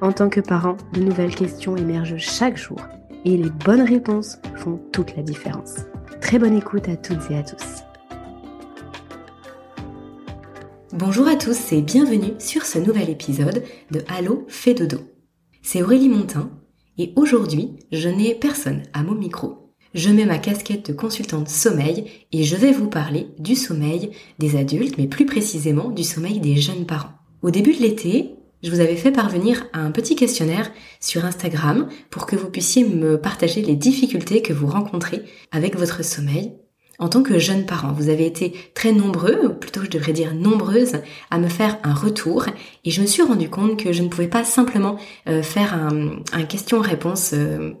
en tant que parent, de nouvelles questions émergent chaque jour et les bonnes réponses font toute la différence. Très bonne écoute à toutes et à tous. Bonjour à tous et bienvenue sur ce nouvel épisode de Allo fait dodo. C'est Aurélie Montin et aujourd'hui, je n'ai personne à mon micro. Je mets ma casquette de consultante sommeil et je vais vous parler du sommeil des adultes, mais plus précisément du sommeil des jeunes parents. Au début de l'été, je vous avais fait parvenir un petit questionnaire sur Instagram pour que vous puissiez me partager les difficultés que vous rencontrez avec votre sommeil. En tant que jeune parent, vous avez été très nombreux, ou plutôt je devrais dire nombreuses, à me faire un retour et je me suis rendu compte que je ne pouvais pas simplement euh, faire un, question-réponse euh,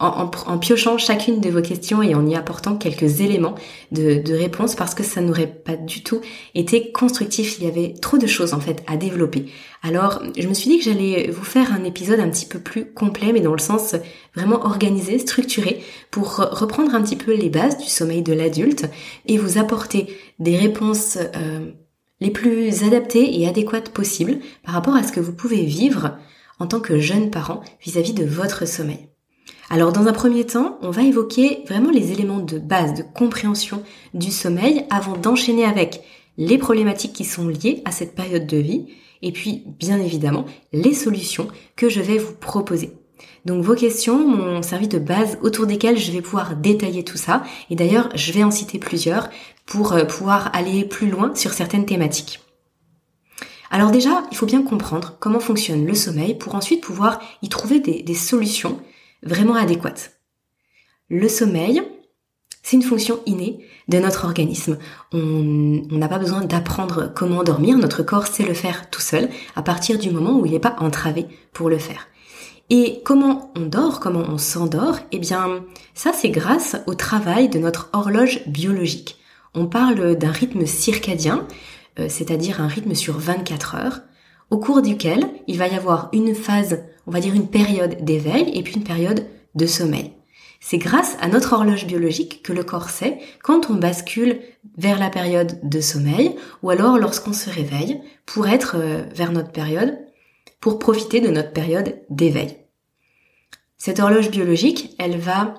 en, piochant chacune de vos questions et en y apportant quelques éléments de, réponse parce que ça n'aurait pas du tout été constructif. Il y avait trop de choses en fait à développer. Alors je me suis dit que j'allais vous faire un épisode un petit peu plus complet mais dans le sens vraiment organisé, structuré pour reprendre un petit peu les bases du sommeil de l'adulte et vous apporter des réponses euh, les plus adaptées et adéquates possibles par rapport à ce que vous pouvez vivre en tant que jeune parent vis à -vis de votre sommeil. Alors dans un premier temps, on va évoquer vraiment les éléments de base, de compréhension du sommeil avant d'enchaîner avec les problématiques qui sont liées à cette période de vie et puis bien évidemment les solutions que je vais vous proposer. Donc vos questions m'ont servi de base autour desquelles je vais pouvoir détailler tout ça et d'ailleurs je vais en citer plusieurs pour euh, pouvoir aller plus loin sur certaines thématiques. Alors déjà, il faut bien comprendre comment fonctionne le sommeil pour ensuite pouvoir y trouver des, des solutions vraiment adéquate. Le sommeil, c'est une fonction innée de notre organisme. On n'a pas besoin d'apprendre comment dormir, notre corps sait le faire tout seul à partir du moment où il n'est pas entravé pour le faire. Et comment on dort, comment on s'endort Eh bien, ça c'est grâce au travail de notre horloge biologique. On parle d'un rythme circadien, euh, c'est-à-dire un rythme sur 24 heures, au cours duquel il va y avoir une phase, on va dire une période d'éveil et puis une période de sommeil. C'est grâce à notre horloge biologique que le corps sait quand on bascule vers la période de sommeil ou alors lorsqu'on se réveille pour être euh, vers notre période, pour profiter de notre période d'éveil. Cette horloge biologique, elle va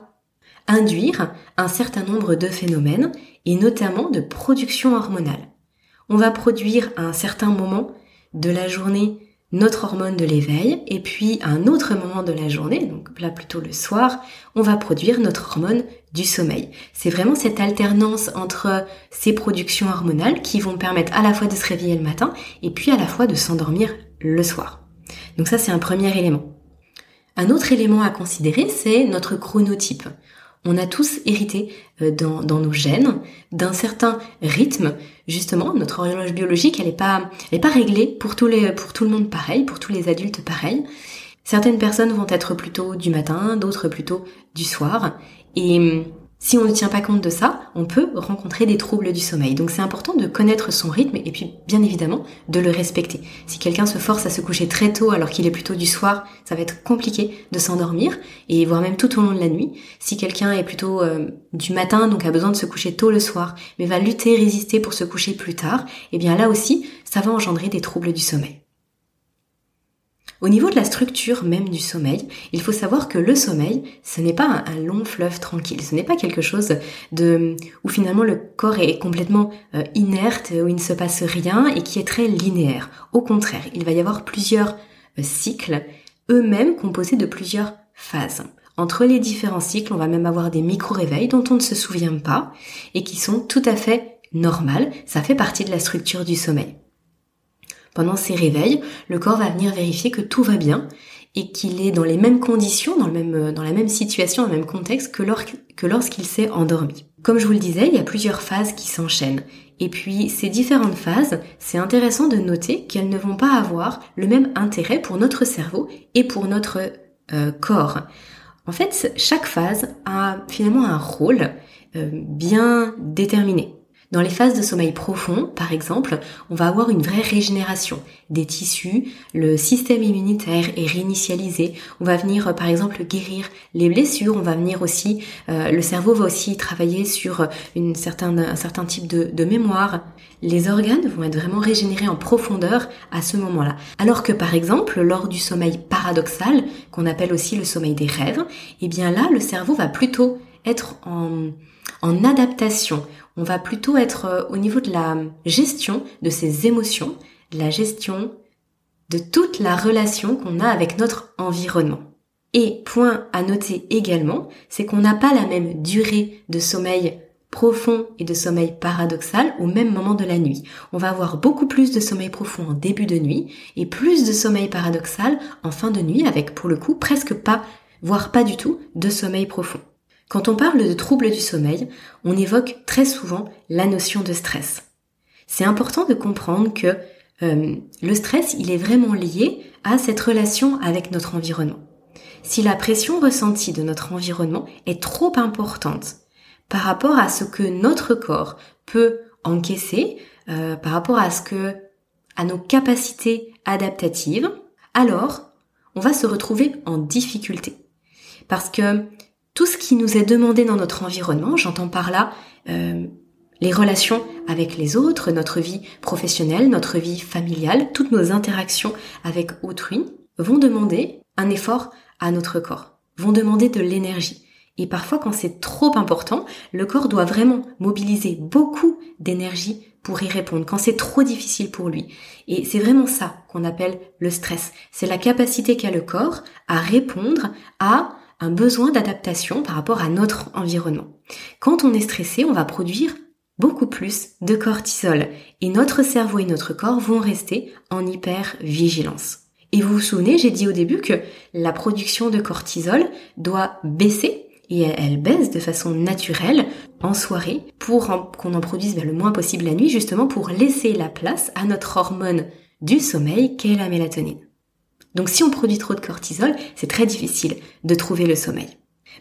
induire un certain nombre de phénomènes et notamment de production hormonale. On va produire à un certain moment de la journée notre hormone de l'éveil et puis à un autre moment de la journée, donc là plutôt le soir, on va produire notre hormone du sommeil. C'est vraiment cette alternance entre ces productions hormonales qui vont permettre à la fois de se réveiller le matin et puis à la fois de s'endormir le soir. Donc ça c'est un premier élément. Un autre élément à considérer, c'est notre chronotype on a tous hérité euh, dans, nos gènes d'un certain rythme. Justement, notre horloge biologique, elle n'est pas, est pas réglée pour tous les, pour tout le monde pareil, pour tous les adultes pareil. Certaines personnes vont être plutôt du matin, d'autres plutôt du soir. Et si on ne tient pas compte de ça, on peut rencontrer des troubles du sommeil. Donc c'est important de connaître son rythme et puis bien évidemment de le respecter. Si quelqu'un se force à se coucher très tôt alors qu'il est plutôt du soir, ça va être compliqué de s'endormir et voire même tout au long de la nuit. Si quelqu'un est plutôt euh, du matin donc a besoin de se coucher tôt le soir mais va lutter, résister pour se coucher plus tard, eh bien là aussi ça va engendrer des troubles du sommeil. Au niveau de la structure même du sommeil, il faut savoir que le sommeil, ce n'est pas un, long fleuve tranquille, ce n'est pas quelque chose de où finalement le corps est complètement euh, inerte, où il ne se passe rien et qui est très linéaire. Au contraire, il va y avoir plusieurs euh, cycles, eux-mêmes composés de plusieurs phases. entre les différents cycles, on va même avoir des micro-réveils dont on ne se souvient pas et qui sont tout à fait normales. Ça fait partie de la structure du sommeil. Pendant ces réveils, le corps va venir vérifier que tout va bien et qu'il est dans les mêmes conditions, dans, dans la même situation, dans le même contexte que, que lorsqu'il s'est endormi. Comme je vous le disais, il y a plusieurs phases qui s'enchaînent. Et puis ces différentes phases, c'est intéressant de noter qu'elles ne vont pas avoir le même intérêt pour notre cerveau et pour notre euh, corps. En fait, chaque phase a finalement un rôle euh, bien déterminé. Dans les phases de sommeil profond, par exemple, on va avoir une vraie régénération des tissus, le système immunitaire est réinitialisé, on va venir par exemple guérir les blessures, on va venir aussi, euh, le cerveau va aussi travailler sur certaine, un certain type de, mémoire. Les organes vont être vraiment régénérés en profondeur à ce moment-là. Alors que par exemple, lors du sommeil paradoxal, qu'on appelle aussi le sommeil des rêves, eh bien là, le cerveau va plutôt être en adaptation. On va plutôt être euh, au niveau de la gestion de ses émotions, de la gestion de toute la relation qu'on a avec notre environnement. Et point à noter également, c'est qu'on n'a pas la même durée de sommeil profond et de sommeil paradoxal au même moment de la nuit. On va avoir beaucoup plus de sommeil profond en début de nuit et plus de sommeil paradoxal en fin de nuit avec pour le coup presque pas, voire pas du tout, de sommeil profond. Quand on parle de troubles du sommeil, on évoque très souvent la notion de stress. C'est important de comprendre que euh, le stress, il est vraiment lié à cette relation avec notre environnement. Si la pression ressentie de notre environnement est trop importante par rapport à ce que notre corps peut encaisser, euh, par rapport à ce que à nos capacités adaptatives, alors on va se retrouver en difficulté. Parce que tout ce qui nous est demandé dans notre environnement, j'entends par là euh, les relations avec les autres, notre vie professionnelle, notre vie familiale, toutes nos interactions avec autrui, vont demander un effort à notre corps, vont demander de l'énergie. Et parfois, quand c'est trop important, le corps doit vraiment mobiliser beaucoup d'énergie pour y répondre, quand c'est trop difficile pour lui. Et c'est vraiment ça qu'on appelle le stress. C'est la capacité qu'a le corps à répondre à un besoin d'adaptation par rapport à notre environnement. Quand on est stressé, on va produire beaucoup plus de cortisol et notre cerveau et notre corps vont rester en hyper-vigilance. Et vous vous souvenez, j'ai dit au début que la production de cortisol doit baisser et elle baisse de façon naturelle en soirée pour qu'on en produise le moins possible la nuit justement pour laisser la place à notre hormone du sommeil qu'est la mélatonine. Donc si on produit trop de cortisol, c'est très difficile de trouver le sommeil.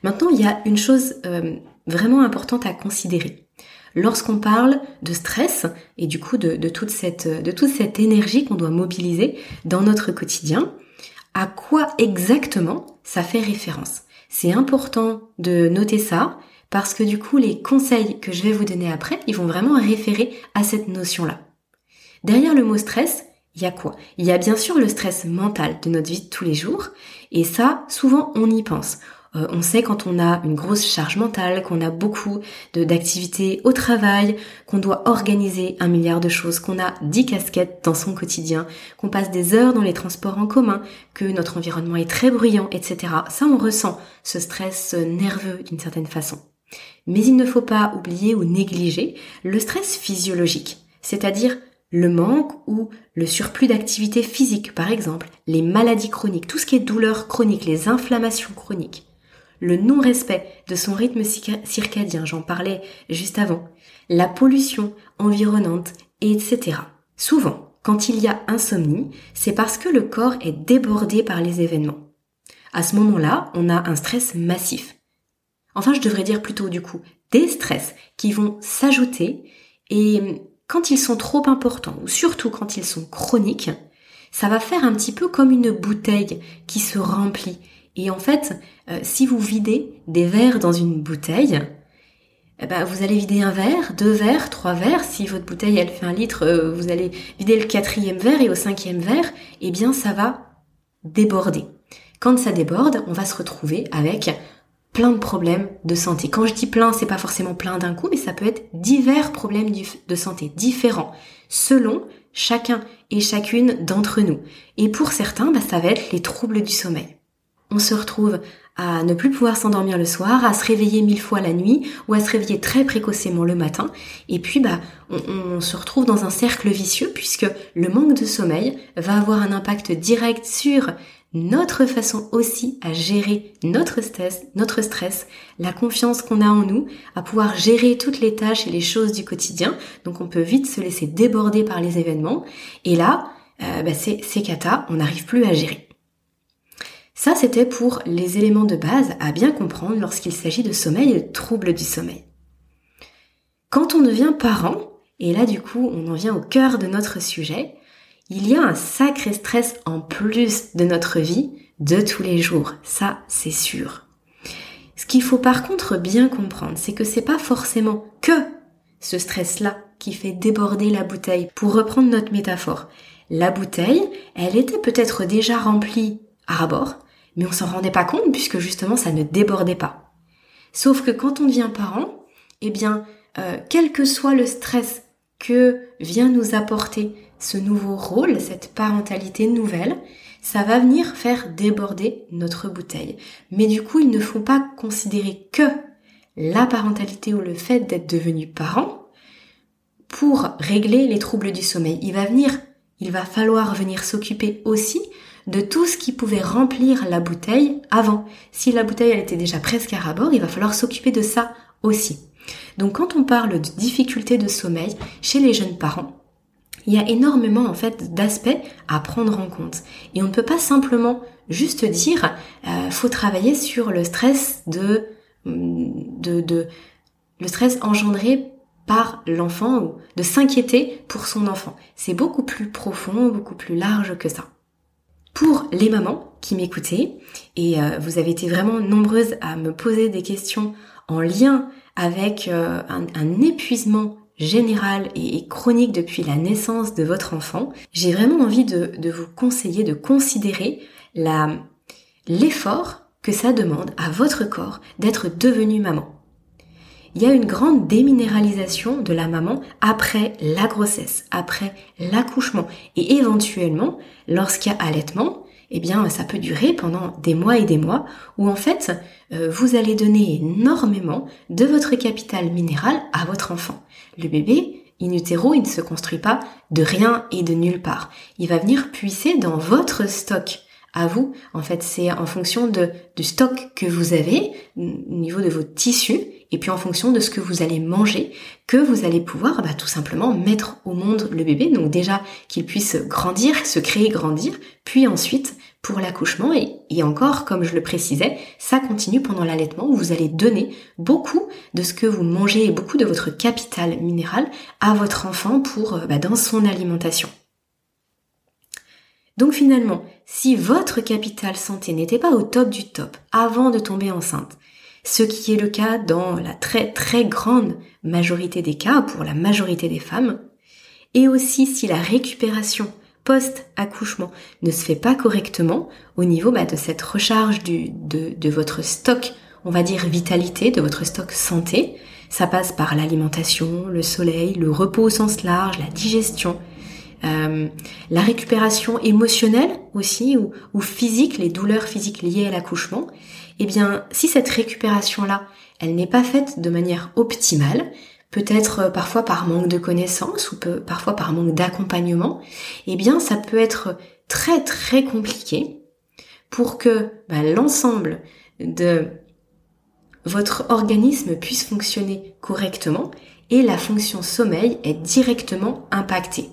Maintenant, il y a une chose euh, vraiment importante à considérer. Lorsqu'on parle de stress et du coup de, toute cette, de toute cette énergie qu'on doit mobiliser dans notre quotidien, à quoi exactement ça fait référence? C'est important de noter ça parce que du coup les conseils que je vais vous donner après, ils vont vraiment référer à cette notion-là. Derrière le mot stress, il y a quoi? Il y a bien sûr le stress mental de notre vie de tous les jours, et ça, souvent, on y pense. Euh, on sait quand on a une grosse charge mentale, qu'on a beaucoup d'activités au travail, qu'on doit organiser un milliard de choses, qu'on a dix casquettes dans son quotidien, qu'on passe des heures dans les transports en commun, que notre environnement est très bruyant, etc. Ça, on ressent ce stress nerveux d'une certaine façon. Mais il ne faut pas oublier ou négliger le stress physiologique, c'est-à-dire le manque ou le surplus d'activité physique, par exemple, les maladies chroniques, tout ce qui est douleur chronique, les inflammations chroniques, le non-respect de son rythme circadien, j'en parlais juste avant, la pollution environnante, etc. Souvent, quand il y a insomnie, c'est parce que le corps est débordé par les événements. À ce moment-là, on a un stress massif. Enfin, je devrais dire plutôt du coup des stress qui vont s'ajouter et quand ils sont trop importants, ou surtout quand ils sont chroniques, ça va faire un petit peu comme une bouteille qui se remplit. Et en fait, euh, si vous videz des verres dans une bouteille, eh ben, vous allez vider un verre, deux verres, trois verres. Si votre bouteille elle fait un litre, euh, vous allez vider le quatrième verre et au cinquième verre, eh bien ça va déborder. Quand ça déborde, on va se retrouver avec plein de problèmes de santé. Quand je dis plein, c'est pas forcément plein d'un coup, mais ça peut être divers problèmes de santé différents selon chacun et chacune d'entre nous. Et pour certains, bah, ça va être les troubles du sommeil. On se retrouve à ne plus pouvoir s'endormir le soir, à se réveiller mille fois la nuit ou à se réveiller très précocement le matin. Et puis bah on, se retrouve dans un cercle vicieux puisque le manque de sommeil va avoir un impact direct sur notre façon aussi à gérer notre stress, notre stress, la confiance qu'on a en nous, à pouvoir gérer toutes les tâches et les choses du quotidien. Donc on peut vite se laisser déborder par les événements. Et là, euh, bah, c'est cata, on n'arrive plus à gérer. Ça, c'était pour les éléments de base à bien comprendre lorsqu'il s'agit de sommeil et de troubles du sommeil. Quand on devient parent, et là du coup on en vient au cœur de notre sujet, il y a un sacré stress en plus de notre vie de tous les jours, ça c'est sûr. Ce qu'il faut par contre bien comprendre, c'est que c'est pas forcément que ce stress-là qui fait déborder la bouteille. Pour reprendre notre métaphore, la bouteille, elle était peut-être déjà remplie à rabord, mais on s'en rendait pas compte puisque justement ça ne débordait pas. Sauf que quand on devient parent, eh bien, euh, quel que soit le stress que vient nous apporter ce nouveau rôle, cette parentalité nouvelle, ça va venir faire déborder notre bouteille. Mais du coup, il ne faut pas considérer que la parentalité ou le fait d'être devenu parent pour régler les troubles du sommeil. Il va venir, il va falloir venir s'occuper aussi de tout ce qui pouvait remplir la bouteille avant. Si la bouteille elle était déjà presque à rabord, il va falloir s'occuper de ça aussi. Donc quand on parle de difficultés de sommeil chez les jeunes parents, il y a énormément en fait d'aspects à prendre en compte. Et on ne peut pas simplement juste dire euh, faut travailler sur le stress de, de, de le stress engendré par l'enfant ou de s'inquiéter pour son enfant. C'est beaucoup plus profond, beaucoup plus large que ça. Pour les mamans qui m'écoutaient, et euh, vous avez été vraiment nombreuses à me poser des questions en lien avec euh, un, épuisement général et, chronique depuis la naissance de votre enfant, j'ai vraiment envie de, vous conseiller de considérer l'effort que ça demande à votre corps d'être devenu maman. Il y a une grande déminéralisation de la maman après la grossesse, après l'accouchement et éventuellement lorsqu'il y a allaitement, eh bien ça peut durer pendant des mois et des mois où en fait euh, vous allez donner énormément de votre capital minéral à votre enfant. Le bébé, in utero, il ne se construit pas de rien et de nulle part. Il va venir puiser dans votre stock à vous. En fait, c'est en fonction de, du stock que vous avez au niveau de vos tissus et puis en fonction de ce que vous allez manger que vous allez pouvoir bah, tout simplement mettre au monde le bébé. Donc déjà qu'il puisse grandir, se créer, grandir, puis ensuite pour l'accouchement et, encore, comme je le précisais, ça continue pendant l'allaitement où vous allez donner beaucoup de ce que vous mangez et beaucoup de votre capital minéral à votre enfant pour bah, dans son alimentation. Donc finalement, si votre capital santé n'était pas au top du top avant de tomber enceinte, ce qui est le cas dans la très très grande majorité des cas pour la majorité des femmes, et aussi si la récupération post-accouchement ne se fait pas correctement au niveau bah, de cette recharge de, de votre stock, on va dire vitalité, de votre stock santé, ça passe par l'alimentation, le soleil, le repos au sens large, la digestion, euh, la récupération émotionnelle aussi ou, ou, physique, les douleurs physiques liées à l'accouchement, eh bien si cette récupération-là, elle n'est pas faite de manière optimale, peut-être euh, parfois par manque de connaissances ou parfois par manque d'accompagnement, eh bien ça peut être très très compliqué pour que bah, l'ensemble de votre organisme puisse fonctionner correctement et la fonction sommeil est directement impactée.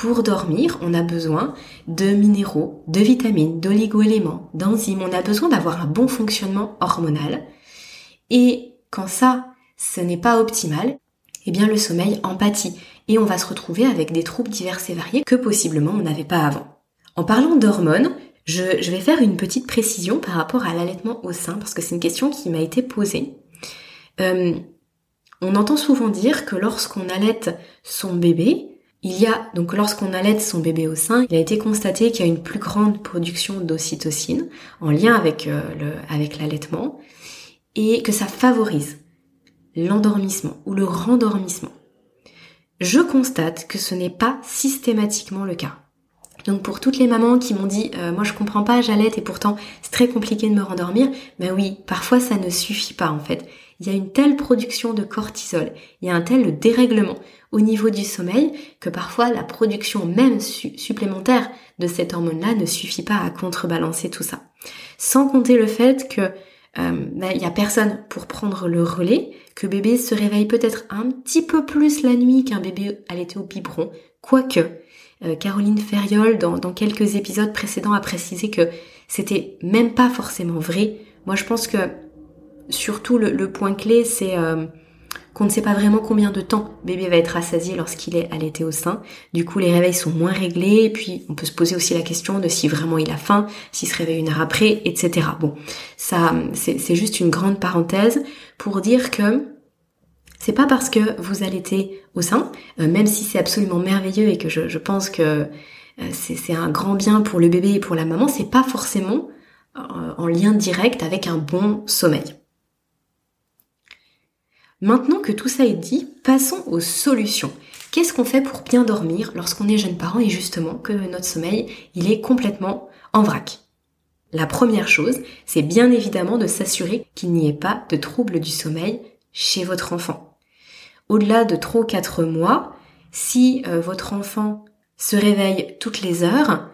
Pour dormir, on a besoin de minéraux, de vitamines, d'oligo-éléments, d'enzymes. On a besoin d'avoir un bon fonctionnement hormonal. Et quand ça, ce n'est pas optimal, eh bien le sommeil empathie et on va se retrouver avec des troubles divers et variés que possiblement on n'avait pas avant. En parlant d'hormones, je, vais faire une petite précision par rapport à l'allaitement au sein parce que c'est une question qui m'a été posée. Euh, on entend souvent dire que lorsqu'on allaite son bébé, il y a, donc lorsqu'on allaite son bébé au sein, il a été constaté qu'il y a une plus grande production d'ocytocine en lien avec, euh, avec l'allaitement et que ça favorise l'endormissement ou le rendormissement. Je constate que ce n'est pas systématiquement le cas. Donc pour toutes les mamans qui m'ont dit euh, moi je comprends pas, j'allaite et pourtant c'est très compliqué de me rendormir, ben oui, parfois ça ne suffit pas en fait. Il y a une telle production de cortisol, il y a un tel dérèglement au niveau du sommeil que parfois la production même supplémentaire de cette hormone-là ne suffit pas à contrebalancer tout ça. Sans compter le fait que euh, ben, il a personne pour prendre le relais, que bébé se réveille peut-être un petit peu plus la nuit qu'un bébé allait au biberon, quoique euh, Caroline Ferriol, dans, quelques épisodes précédents, a précisé que c'était même pas forcément vrai. Moi, je pense que surtout le, point clé, c'est euh, qu'on ne sait pas vraiment combien de temps bébé va être rassasié lorsqu'il est allaité au sein. Du coup, les réveils sont moins réglés, et puis on peut se poser aussi la question de si vraiment il a faim, s'il se réveille une heure après, etc. Bon, ça, c'est juste une grande parenthèse pour dire que c'est pas parce que vous allaitez au sein, euh, même si c'est absolument merveilleux et que je, pense que euh, c'est un grand bien pour le bébé et pour la maman, c'est pas forcément en lien direct avec un bon sommeil. Maintenant que tout ça est dit, passons aux solutions. Qu'est-ce qu'on fait pour bien dormir lorsqu'on est jeune parent et justement que notre sommeil, il est complètement en vrac? La première chose, c'est bien évidemment de s'assurer qu'il n'y ait pas de troubles du sommeil chez votre enfant au-delà de 3 ou 4 mois, si euh, votre enfant se réveille toutes les heures,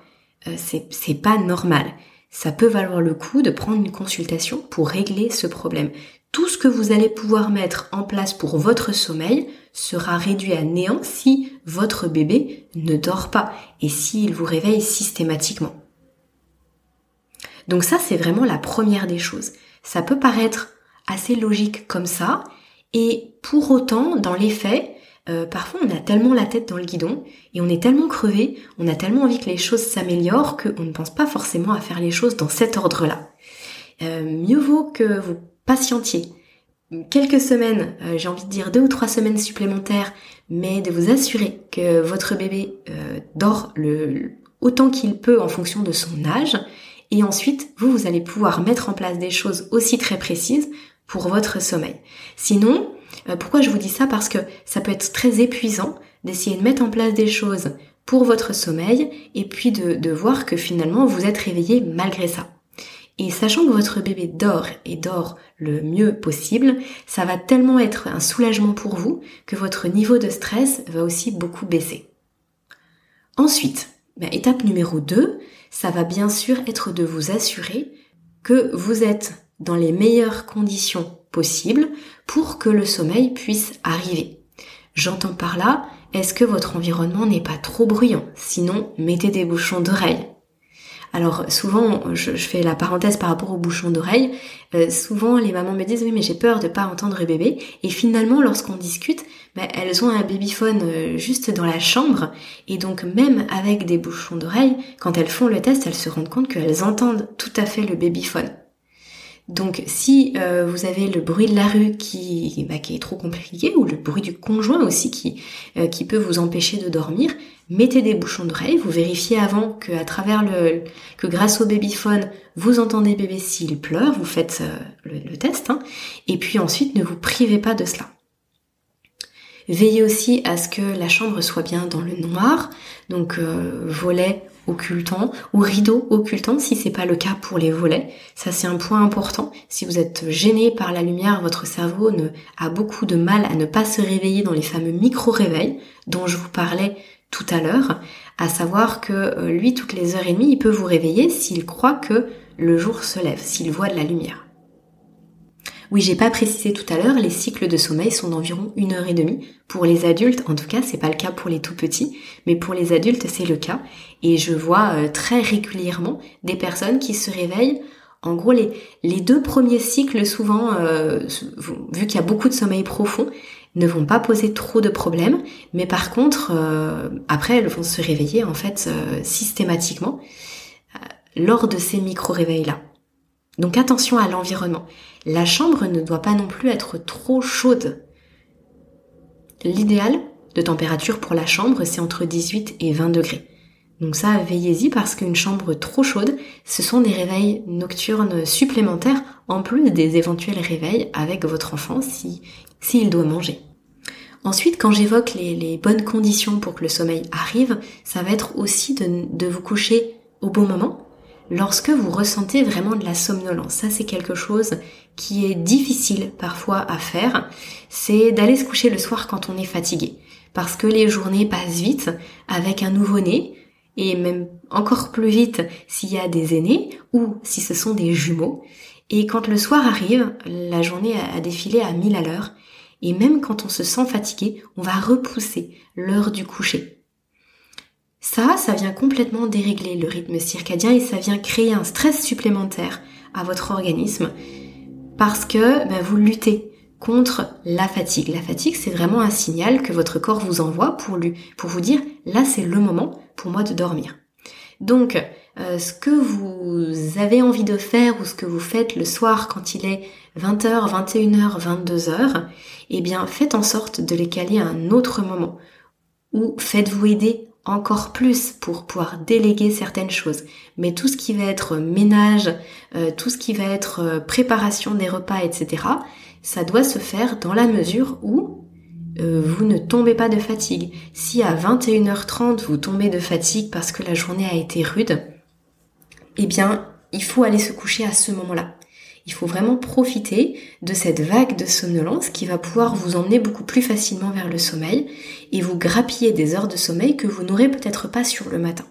euh, c'est pas normal. Ça peut valoir le coup de prendre une consultation pour régler ce problème. Tout ce que vous allez pouvoir mettre en place pour votre sommeil sera réduit à néant si votre bébé ne dort pas et s'il vous réveille systématiquement. Donc ça, c'est vraiment la première des choses. Ça peut paraître assez logique comme ça, et pour autant, dans les faits, euh, parfois on a tellement la tête dans le guidon et on est tellement crevé, on a tellement envie que les choses s'améliorent qu'on ne pense pas forcément à faire les choses dans cet ordre-là. Euh, mieux vaut que vous patientiez quelques semaines, euh, j'ai envie de dire deux ou trois semaines supplémentaires, mais de vous assurer que votre bébé dort le, autant qu'il peut en fonction de son âge. Et ensuite, vous, vous allez pouvoir mettre en place des choses aussi très précises pour votre sommeil. Sinon, euh, pourquoi je vous dis ça? Parce que ça peut être très épuisant d'essayer de mettre en place des choses pour votre sommeil et puis de voir que finalement vous êtes réveillé malgré ça. Et sachant que votre bébé dort et dort le mieux possible, ça va tellement être un soulagement pour vous que votre niveau de stress va aussi beaucoup baisser. Ensuite, ben, étape numéro 2, ça va bien sûr être de vous assurer que vous êtes dans les meilleures conditions possibles pour que le sommeil puisse arriver. J'entends par là, est-ce que votre environnement n'est pas trop bruyant? Sinon, mettez des bouchons d'oreille. Alors souvent, je, fais la parenthèse par rapport aux bouchons d'oreille, euh, souvent les mamans me disent oui mais j'ai peur de pas entendre bébé et finalement lorsqu'on discute, ben, elles ont un babyphone euh, juste dans la chambre. Et donc même avec des bouchons d'oreille, quand elles font le test, elles se rendent compte qu'elles entendent tout à fait le babyphone. Donc si euh, vous avez le bruit de la rue qui, bah, qui est trop compliqué, ou le bruit du conjoint aussi qui peut vous empêcher de dormir, mettez des bouchons d'oreilles, vous vérifiez avant que travers le que grâce au babyphone vous entendez bébé s'il pleure, vous faites euh, le, test, hein, et puis ensuite ne vous privez pas de cela. Veillez aussi à ce que la chambre soit bien dans le noir, donc volet occultant ou rideau occultant si c'est pas le cas pour les volets. Ça c'est un point important. Si vous êtes gêné par la lumière, votre cerveau a beaucoup de mal à ne pas se réveiller dans les fameux micro-réveils dont je vous parlais tout à l'heure, à savoir que euh, lui toutes les heures et demie il peut vous réveiller s'il croit que le jour se lève, s'il voit de la lumière. Oui, j'ai pas précisé tout à l'heure, les cycles de sommeil sont d'environ une heure et demie. Pour les adultes, en tout cas, c'est pas le cas pour les tout petits, mais pour les adultes, c'est le cas. Et je vois euh, très régulièrement des personnes qui se réveillent. En gros, les, deux premiers cycles, souvent, euh, vu qu'il y a beaucoup de sommeil profond, ne vont pas poser trop de problèmes, mais par contre, euh, après, elles vont se réveiller en fait systématiquement lors de ces micro-réveils-là. Donc attention à l'environnement. La chambre ne doit pas non plus être trop chaude. L'idéal de température pour la chambre, c'est entre 18 et 20 degrés. Donc ça, veillez-y parce qu'une chambre trop chaude, ce sont des réveils nocturnes supplémentaires en plus des éventuels réveils avec votre enfant si s'il doit manger. Ensuite, quand j'évoque les, bonnes conditions pour que le sommeil arrive, ça va être aussi de, vous coucher au bon moment, lorsque vous ressentez vraiment de la somnolence. Ça, c'est quelque chose qui est difficile parfois à faire. C'est d'aller se coucher le soir quand on est fatigué. Parce que les journées passent vite avec un nouveau-né, et même encore plus vite s'il y a des aînés ou si ce sont des jumeaux. Et quand le soir arrive, la journée a défilé à mille à l'heure et même quand on se sent fatigué, on va repousser l'heure du coucher. Ça, ça vient complètement dérégler le rythme circadien et ça vient créer un stress supplémentaire à votre organisme parce que ben, vous luttez contre la fatigue. La fatigue, c'est vraiment un signal que votre corps vous envoie pour, pour vous dire là, c'est le moment pour moi de dormir. Donc, euh, ce que vous avez envie de faire ou ce que vous faites le soir quand il est 20h, 21h, 22h, eh bien faites en sorte de les caler à un autre moment. Ou faites-vous aider encore plus pour pouvoir déléguer certaines choses. Mais tout ce qui va être ménage, euh, tout ce qui va être euh, préparation des repas, etc., ça doit se faire dans la mesure où vous ne tombez pas de fatigue. Si à 21h30 vous tombez de fatigue parce que la journée a été rude, eh bien, il faut aller se coucher à ce moment-là. Il faut vraiment profiter de cette vague de somnolence qui va pouvoir vous emmener beaucoup plus facilement vers le sommeil et vous grappiller des heures de sommeil que vous n'aurez peut-être pas sur le matin.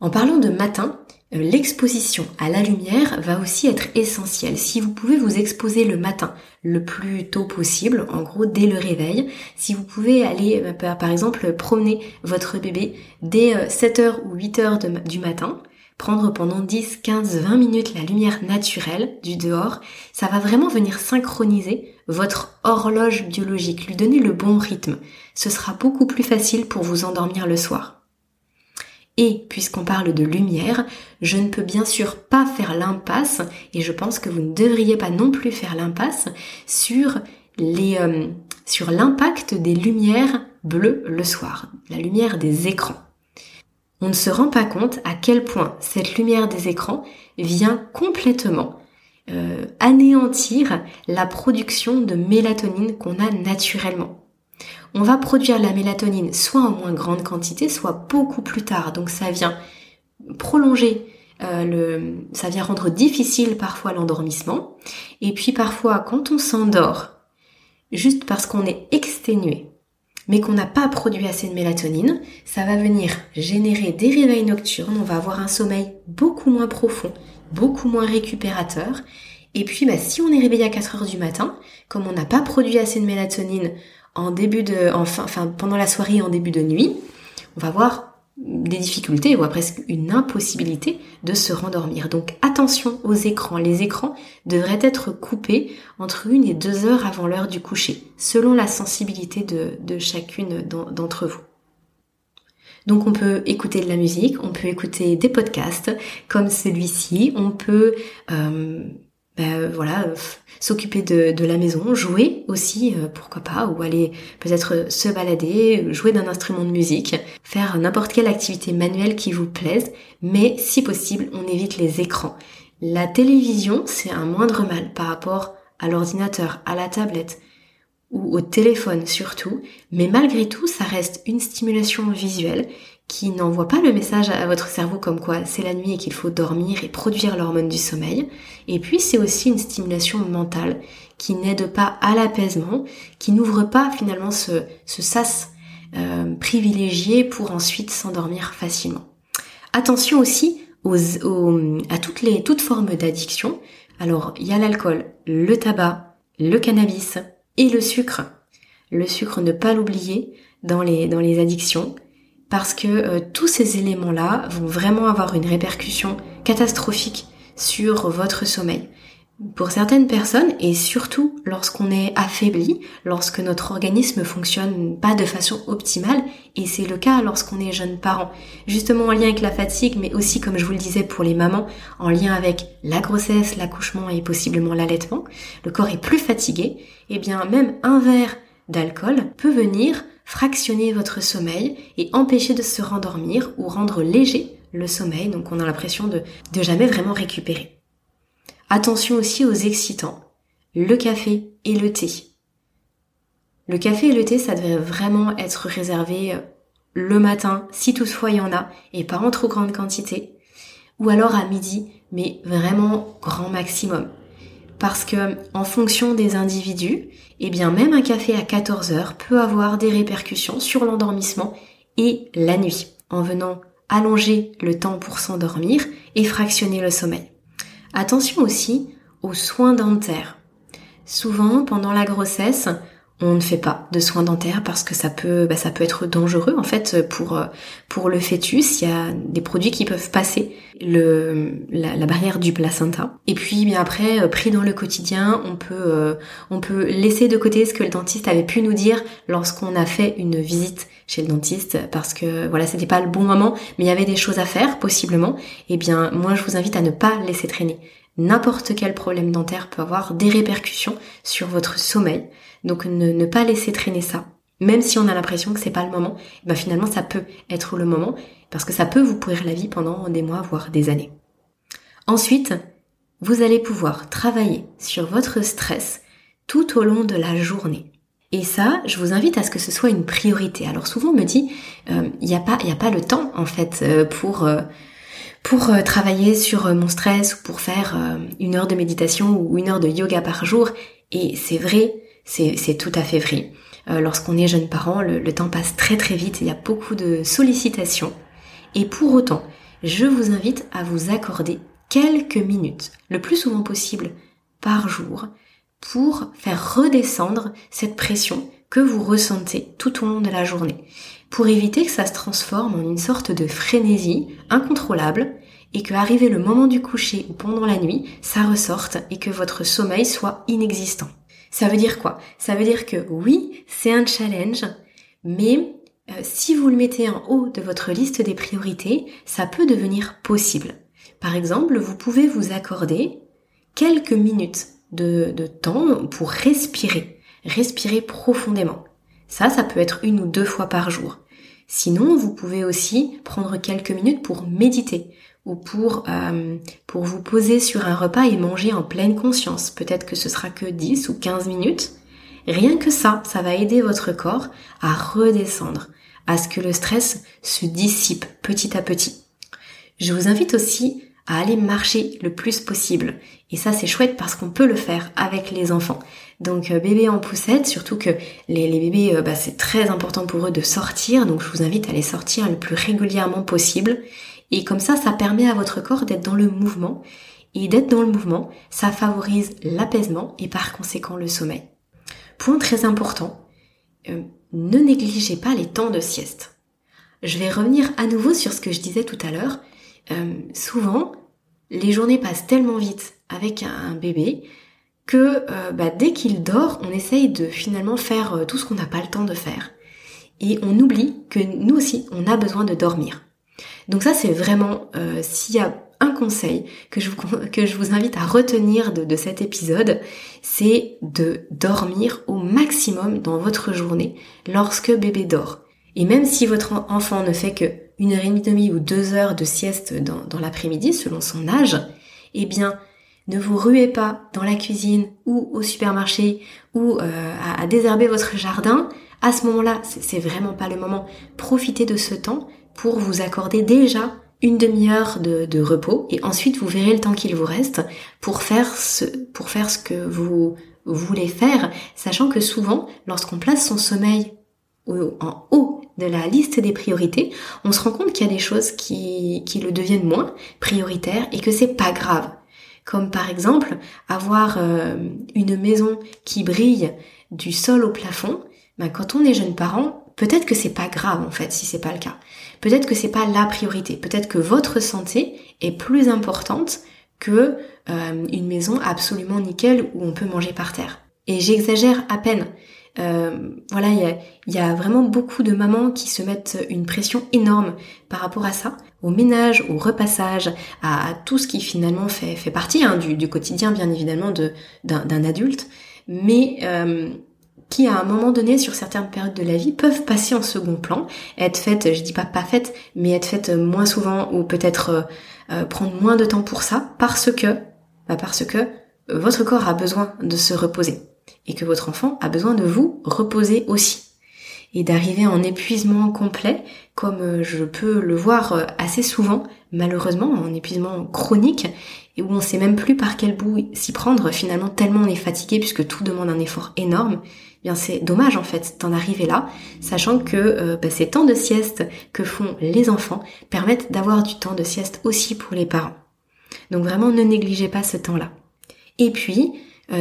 En parlant de matin, euh, l'exposition à la lumière va aussi être essentielle. Si vous pouvez vous exposer le matin le plus tôt possible, en gros dès le réveil, si vous pouvez aller euh, par exemple promener votre bébé dès 7h euh, ou 8h du matin, prendre pendant 10, 15, 20 minutes la lumière naturelle du dehors, ça va vraiment venir synchroniser votre horloge biologique, lui donner le bon rythme. Ce sera beaucoup plus facile pour vous endormir le soir. Et puisqu'on parle de lumière, je ne peux bien sûr pas faire l'impasse, et je pense que vous ne devriez pas non plus faire l'impasse sur les euh, sur l'impact des lumières bleues le soir, la lumière des écrans. On ne se rend pas compte à quel point cette lumière des écrans vient complètement euh, anéantir la production de mélatonine qu'on a naturellement on va produire la mélatonine soit en moins grande quantité, soit beaucoup plus tard. Donc ça vient prolonger euh, le, ça vient rendre difficile parfois l'endormissement. Et puis parfois, quand on s'endort, juste parce qu'on est exténué, mais qu'on n'a pas produit assez de mélatonine, ça va venir générer des réveils nocturnes, on va avoir un sommeil beaucoup moins profond, beaucoup moins récupérateur. Et puis, bah, si on est réveillé à 4 heures du matin, comme on n'a pas produit assez de mélatonine en début de, enfin, enfin, pendant la soirée en début de nuit, on va avoir des difficultés, voire presque une impossibilité de se rendormir. Donc attention aux écrans. Les écrans devraient être coupés entre une et deux heures avant l'heure du coucher, selon la sensibilité de, chacune d'entre vous. Donc on peut écouter de la musique, on peut écouter des podcasts comme celui-ci, on peut euh, ben, voilà, s'occuper de, de, la maison, jouer aussi, euh, pourquoi pas, ou aller peut-être se balader, jouer d'un instrument de musique, faire n'importe quelle activité manuelle qui vous plaise, mais si possible, on évite les écrans. La télévision, c'est un moindre mal par rapport à l'ordinateur, à la tablette ou au téléphone surtout, mais malgré tout, ça reste une stimulation visuelle qui n'envoie pas le message à votre cerveau comme quoi c'est la nuit et qu'il faut dormir et produire l'hormone du sommeil. Et puis c'est aussi une stimulation mentale qui n'aide pas à l'apaisement, qui n'ouvre pas finalement ce, sas euh, privilégié pour ensuite s'endormir facilement. Attention aussi aux, à toutes les toutes formes d'addiction. Alors il y a l'alcool, le tabac, le cannabis et le sucre. Le sucre, ne pas l'oublier dans les, dans les addictions parce que euh, tous ces éléments-là vont vraiment avoir une répercussion catastrophique sur votre sommeil. Pour certaines personnes, et surtout lorsqu'on est affaibli, lorsque notre organisme fonctionne pas de façon optimale, et c'est le cas lorsqu'on est jeune parent, justement en lien avec la fatigue, mais aussi comme je vous le disais pour les mamans, en lien avec la grossesse, l'accouchement et possiblement l'allaitement, le corps est plus fatigué, et bien même un verre d'alcool peut venir fractionner votre sommeil et empêcher de se rendormir ou rendre léger le sommeil, donc on a l'impression de, de jamais vraiment récupérer. Attention aussi aux excitants, le café et le thé. Le café et le thé, ça devrait vraiment être réservé le matin, si toutefois il y en a, et pas en trop grande quantité, ou alors à midi, mais vraiment grand maximum. Parce que en fonction des individus, eh bien même un café à 14 heures peut avoir des répercussions sur l'endormissement et la nuit, en venant allonger le temps pour s'endormir et fractionner le sommeil. Attention aussi aux soins dentaires. Souvent, pendant la grossesse, on ne fait pas de soins dentaires parce que ça peut, bah, ça peut être dangereux en fait pour pour le fœtus. Il y a des produits qui peuvent passer le la, barrière du placenta. Et puis bien après, euh, pris dans le quotidien, on peut euh, on peut laisser de côté ce que le dentiste avait pu nous dire lorsqu'on a fait une visite chez le dentiste parce que voilà c'était pas le bon moment, mais il y avait des choses à faire possiblement. Et eh bien moi je vous invite à ne pas laisser traîner. N'importe quel problème dentaire peut avoir des répercussions sur votre sommeil. Donc ne, pas laisser traîner ça. Même si on a l'impression que c'est pas le moment, ben finalement ça peut être le moment parce que ça peut vous pourrir la vie pendant des mois voire des années. Ensuite, vous allez pouvoir travailler sur votre stress tout au long de la journée. Et ça, je vous invite à ce que ce soit une priorité. Alors souvent on me dit, euh, il n'y a pas, a pas le temps en fait euh, pour euh, pour travailler sur mon stress ou pour faire une heure de méditation ou une heure de yoga par jour. Et c'est vrai, c'est tout à fait vrai. Euh, lorsqu'on est jeune parent, le, le, temps passe très très vite, il y a beaucoup de sollicitations. Et pour autant, je vous invite à vous accorder quelques minutes, le plus souvent possible par jour, pour faire redescendre cette pression que vous ressentez tout au long de la journée, pour éviter que ça se transforme en une sorte de frénésie incontrôlable et que arrivé le moment du coucher ou pendant la nuit, ça ressorte et que votre sommeil soit inexistant. Ça veut dire quoi? Ça veut dire que oui, c'est un challenge, mais euh, si vous le mettez en haut de votre liste des priorités, ça peut devenir possible. Par exemple, vous pouvez vous accorder quelques minutes de, de temps pour respirer, respirer profondément. Ça, ça peut être une ou deux fois par jour. Sinon, vous pouvez aussi prendre quelques minutes pour méditer ou pour, euh, pour vous poser sur un repas et manger en pleine conscience. Peut-être que ce sera que 10 ou 15 minutes. Rien que ça, ça va aider votre corps à redescendre, à ce que le stress se dissipe petit à petit. Je vous invite aussi à aller marcher le plus possible. Et ça c'est chouette parce qu'on peut le faire avec les enfants. Donc euh, bébé en poussette, surtout que les, les bébés, euh, bah, c'est très important pour eux de sortir, donc je vous invite à les sortir le plus régulièrement possible. Et comme ça, ça permet à votre corps d'être dans le mouvement. Et d'être dans le mouvement, ça favorise l'apaisement et par conséquent le sommeil. Point très important, euh, ne négligez pas les temps de sieste. Je vais revenir à nouveau sur ce que je disais tout à l'heure. Euh, souvent, les journées passent tellement vite avec un bébé que euh, bah, dès qu'il dort, on essaye de finalement faire tout ce qu'on n'a pas le temps de faire. Et on oublie que nous aussi, on a besoin de dormir. Donc ça, c'est vraiment, euh, s'il y a un conseil que je vous, invite à retenir de, cet épisode, c'est de dormir au maximum dans votre journée lorsque bébé dort. Et même si votre enfant ne fait que une heure et demie ou deux heures de sieste dans, dans l'après-midi, selon son âge, eh bien, ne vous ruez pas dans la cuisine ou au supermarché ou euh, à, à, désherber votre jardin. À ce moment-là, c'est vraiment pas le moment. Profitez de ce temps pour vous accorder déjà une demi-heure de, repos et ensuite vous verrez le temps qu'il vous reste pour faire ce, que vous voulez faire, sachant que souvent, lorsqu'on place son sommeil en haut de la liste des priorités, on se rend compte qu'il y a des choses qui, qui le deviennent moins prioritaires et que c'est pas grave. Comme par exemple avoir euh, une maison qui brille du sol au plafond, ben, quand on est jeune parent, peut-être que c'est pas grave en fait si c'est pas le cas. Peut-être que c'est pas la priorité. Peut-être que votre santé est plus importante que euh, une maison absolument nickel où on peut manger par terre. Et j'exagère à peine. Euh, voilà, il y a, vraiment beaucoup de mamans qui se mettent une pression énorme par rapport à ça, au ménage, au repassage, à, tout ce qui finalement fait, fait partie hein, du, quotidien bien évidemment d'un adulte. Mais euh, qui à un moment donné sur certaines périodes de la vie peuvent passer en second plan, être faites, je dis pas pas faites, mais être faites moins souvent ou peut-être euh, euh, prendre moins de temps pour ça parce que bah parce que votre corps a besoin de se reposer. et que votre enfant a besoin de vous reposer aussi et d'arriver en épuisement complet, comme euh, je peux le voir euh, assez souvent, malheureusement, en épuisement chronique, et où on sait même plus par quel bout s'y prendre, finalement tellement on est fatigué puisque tout demande un effort énorme, bien c'est dommage en fait d'en arriver là, sachant que euh, bah, ces temps de sieste que font les enfants permettent d'avoir du temps de sieste aussi pour les parents. Donc vraiment ne négligez pas ce temps-là. Et puis,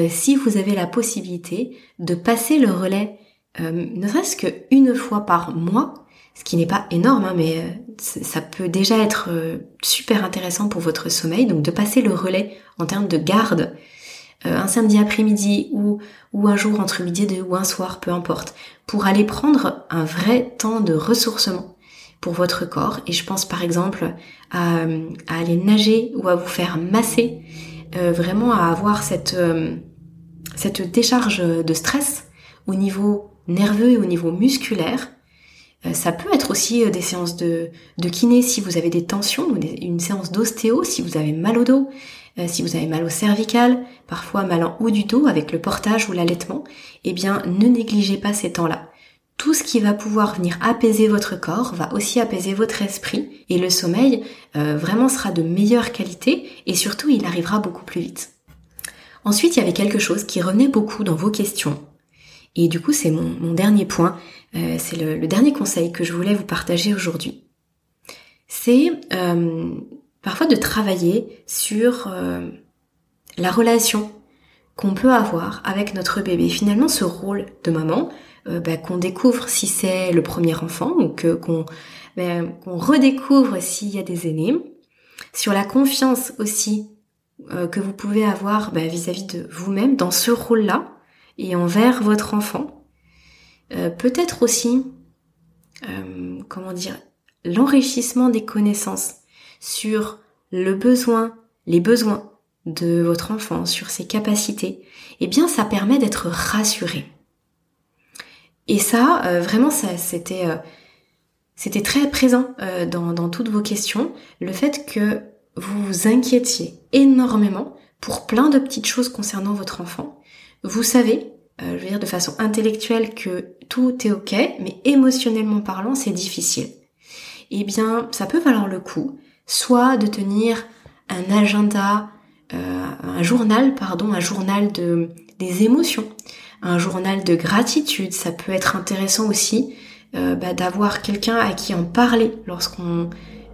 si vous avez la possibilité de passer le relais euh, ne serait-ce qu'une fois par mois, ce qui n'est pas énorme, hein, mais euh, ça peut déjà être euh, super intéressant pour votre sommeil, donc de passer le relais en termes de garde, un samedi après-midi ou, ou un jour entre midi et deux ou un soir, peu importe, pour aller prendre un vrai temps de ressourcement pour votre corps. Et je pense par exemple à, aller nager ou à vous faire masser, vraiment à avoir cette, cette décharge de stress au niveau nerveux et au niveau musculaire. Euh, ça peut être aussi euh, des séances de, de kiné si vous avez des tensions, ou une séance d'ostéo si vous avez mal au dos, euh, si vous avez mal au cervical, parfois mal en haut du dos avec le portage ou l'allaitement. Eh bien, ne négligez pas ces temps-là. Tout ce qui va pouvoir venir apaiser votre corps va aussi apaiser votre esprit et le sommeil vraiment sera de meilleure qualité et surtout il arrivera beaucoup plus vite. Ensuite, il y avait quelque chose qui revenait beaucoup dans vos questions et du coup, c'est mon, dernier point, euh, c'est le, dernier conseil que je voulais vous partager aujourd'hui. C'est euh, parfois de travailler sur euh, la relation qu'on peut avoir avec notre bébé. Finalement, ce rôle de maman, bah, qu'on découvre si c'est le premier enfant ou que qu'on bah, redécouvre s'il y a des aînés, sur la confiance aussi que vous pouvez avoir bah, vis-à-vis de vous-même dans ce rôle-là, et envers votre enfant. Euh, peut-être aussi, euh, comment dire, l'enrichissement des connaissances sur le besoin, les besoins de votre enfant, sur ses capacités, eh bien ça permet d'être rassuré. Et ça, euh, vraiment, ça, c'était, c'était très présent dans, dans toutes vos questions, le fait que vous vous inquiétiez énormément pour plein de petites choses concernant votre enfant vous savez, euh, je veux dire de façon intellectuelle que tout est ok, mais émotionnellement parlant, c'est difficile. Eh bien, ça peut valoir le coup, soit de tenir un agenda, euh, un journal, pardon, un journal de des émotions, un journal de gratitude. Ça peut être intéressant aussi euh, bah, d'avoir quelqu'un à qui en parler lorsqu'on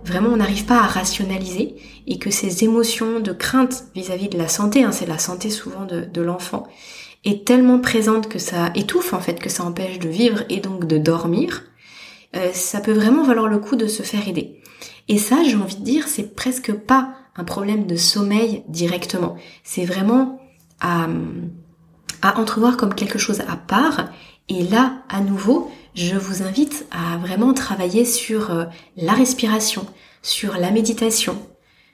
vraiment on n'arrive pas à rationaliser et que ces émotions de crainte vis-à-vis de la santé, hein, c'est la santé souvent de, l'enfant, est tellement présente que ça étouffe en fait, que ça empêche de vivre et donc de dormir, euh, ça peut vraiment valoir le coup de se faire aider. Et ça, j'ai envie de dire, c'est presque pas un problème de sommeil directement. C'est vraiment à, à entrevoir comme quelque chose à part. Et là, à nouveau, je vous invite à vraiment travailler sur euh, la respiration, sur la méditation,